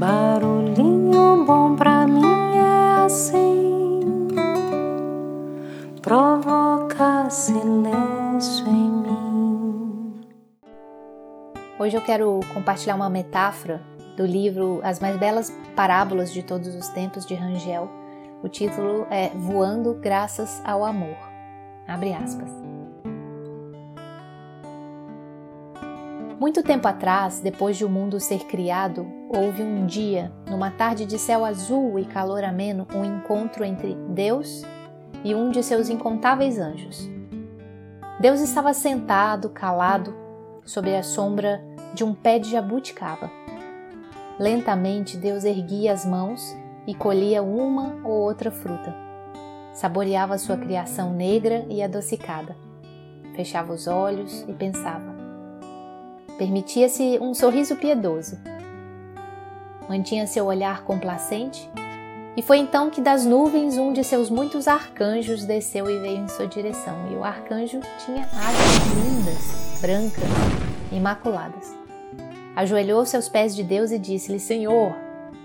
Barulhinho bom pra mim é assim, provoca silêncio em mim. Hoje eu quero compartilhar uma metáfora do livro As Mais Belas Parábolas de Todos os Tempos de Rangel. O título é Voando Graças ao Amor. Abre aspas. Muito tempo atrás, depois de o mundo ser criado, houve um dia, numa tarde de céu azul e calor ameno, um encontro entre Deus e um de seus incontáveis anjos. Deus estava sentado, calado, sob a sombra de um pé de jabuticaba. Lentamente, Deus erguia as mãos e colhia uma ou outra fruta. Saboreava sua criação negra e adocicada. Fechava os olhos e pensava. Permitia-se um sorriso piedoso. Mantinha seu olhar complacente, e foi então que das nuvens um de seus muitos arcanjos desceu e veio em sua direção. E o arcanjo tinha asas lindas, brancas, imaculadas. Ajoelhou-se aos pés de Deus e disse-lhe: Senhor,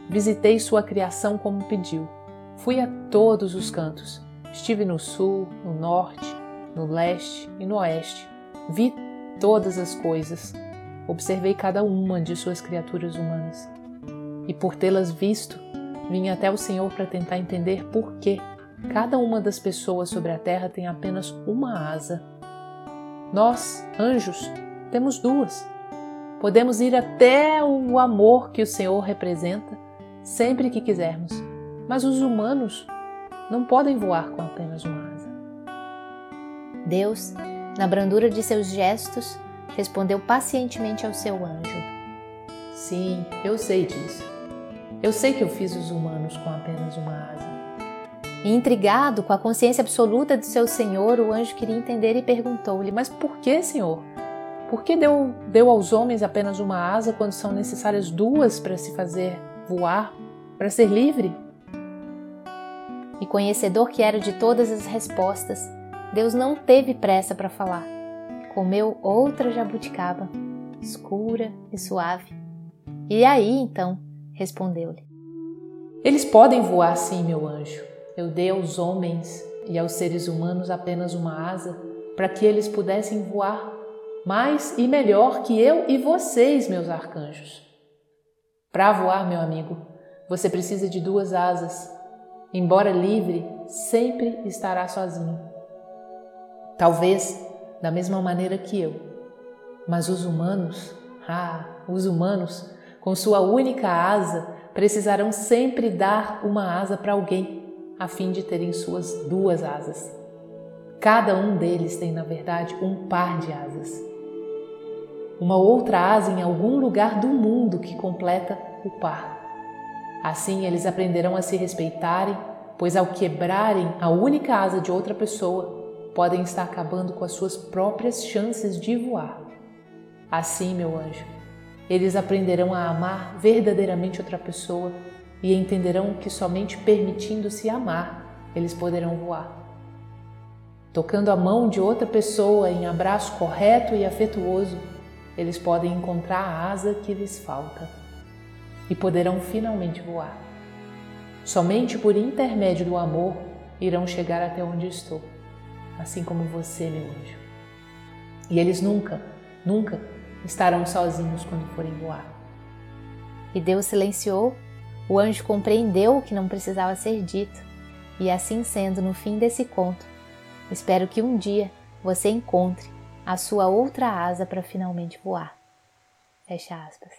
visitei sua criação como pediu. Fui a todos os cantos. Estive no sul, no norte, no leste e no oeste. Vi todas as coisas observei cada uma de suas criaturas humanas. E por tê-las visto, vim até o Senhor para tentar entender por que cada uma das pessoas sobre a terra tem apenas uma asa. Nós, anjos, temos duas. Podemos ir até o amor que o Senhor representa sempre que quisermos, mas os humanos não podem voar com apenas uma asa. Deus, na brandura de seus gestos, respondeu pacientemente ao seu anjo: Sim, eu sei disso. Eu sei que eu fiz os humanos com apenas uma asa. E intrigado com a consciência absoluta de seu senhor, o anjo queria entender e perguntou-lhe: Mas por que, senhor? Por que deu, deu aos homens apenas uma asa quando são necessárias duas para se fazer voar, para ser livre? E conhecedor que era de todas as respostas, Deus não teve pressa para falar comeu outra jabuticaba, escura e suave. E aí então respondeu-lhe: Eles podem voar sim, meu anjo. Eu dei aos homens e aos seres humanos apenas uma asa para que eles pudessem voar mais e melhor que eu e vocês, meus arcanjos. Para voar, meu amigo, você precisa de duas asas. Embora livre, sempre estará sozinho. Talvez da mesma maneira que eu. Mas os humanos, ah, os humanos, com sua única asa, precisarão sempre dar uma asa para alguém, a fim de terem suas duas asas. Cada um deles tem, na verdade, um par de asas. Uma outra asa em algum lugar do mundo que completa o par. Assim eles aprenderão a se respeitarem, pois ao quebrarem a única asa de outra pessoa, podem estar acabando com as suas próprias chances de voar. Assim, meu anjo, eles aprenderão a amar verdadeiramente outra pessoa e entenderão que somente permitindo-se amar eles poderão voar. Tocando a mão de outra pessoa em abraço correto e afetuoso, eles podem encontrar a asa que lhes falta e poderão finalmente voar. Somente por intermédio do amor irão chegar até onde estou assim como você, meu anjo. E eles nunca, nunca estarão sozinhos quando forem voar. E Deus silenciou, o anjo compreendeu o que não precisava ser dito, e assim sendo, no fim desse conto, espero que um dia você encontre a sua outra asa para finalmente voar. Fecha aspas.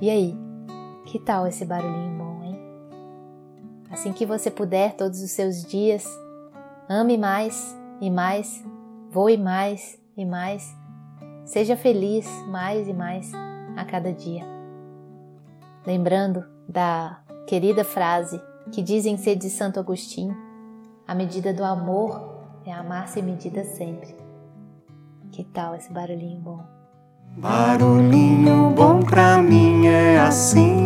E aí, que tal esse barulhinho bom, hein? Assim que você puder, todos os seus dias, Ame mais e mais, voe mais e mais, seja feliz mais e mais a cada dia. Lembrando da querida frase que dizem ser de Santo Agostinho: a medida do amor é amar-se medida sempre. Que tal esse barulhinho bom? Barulhinho bom pra mim é assim.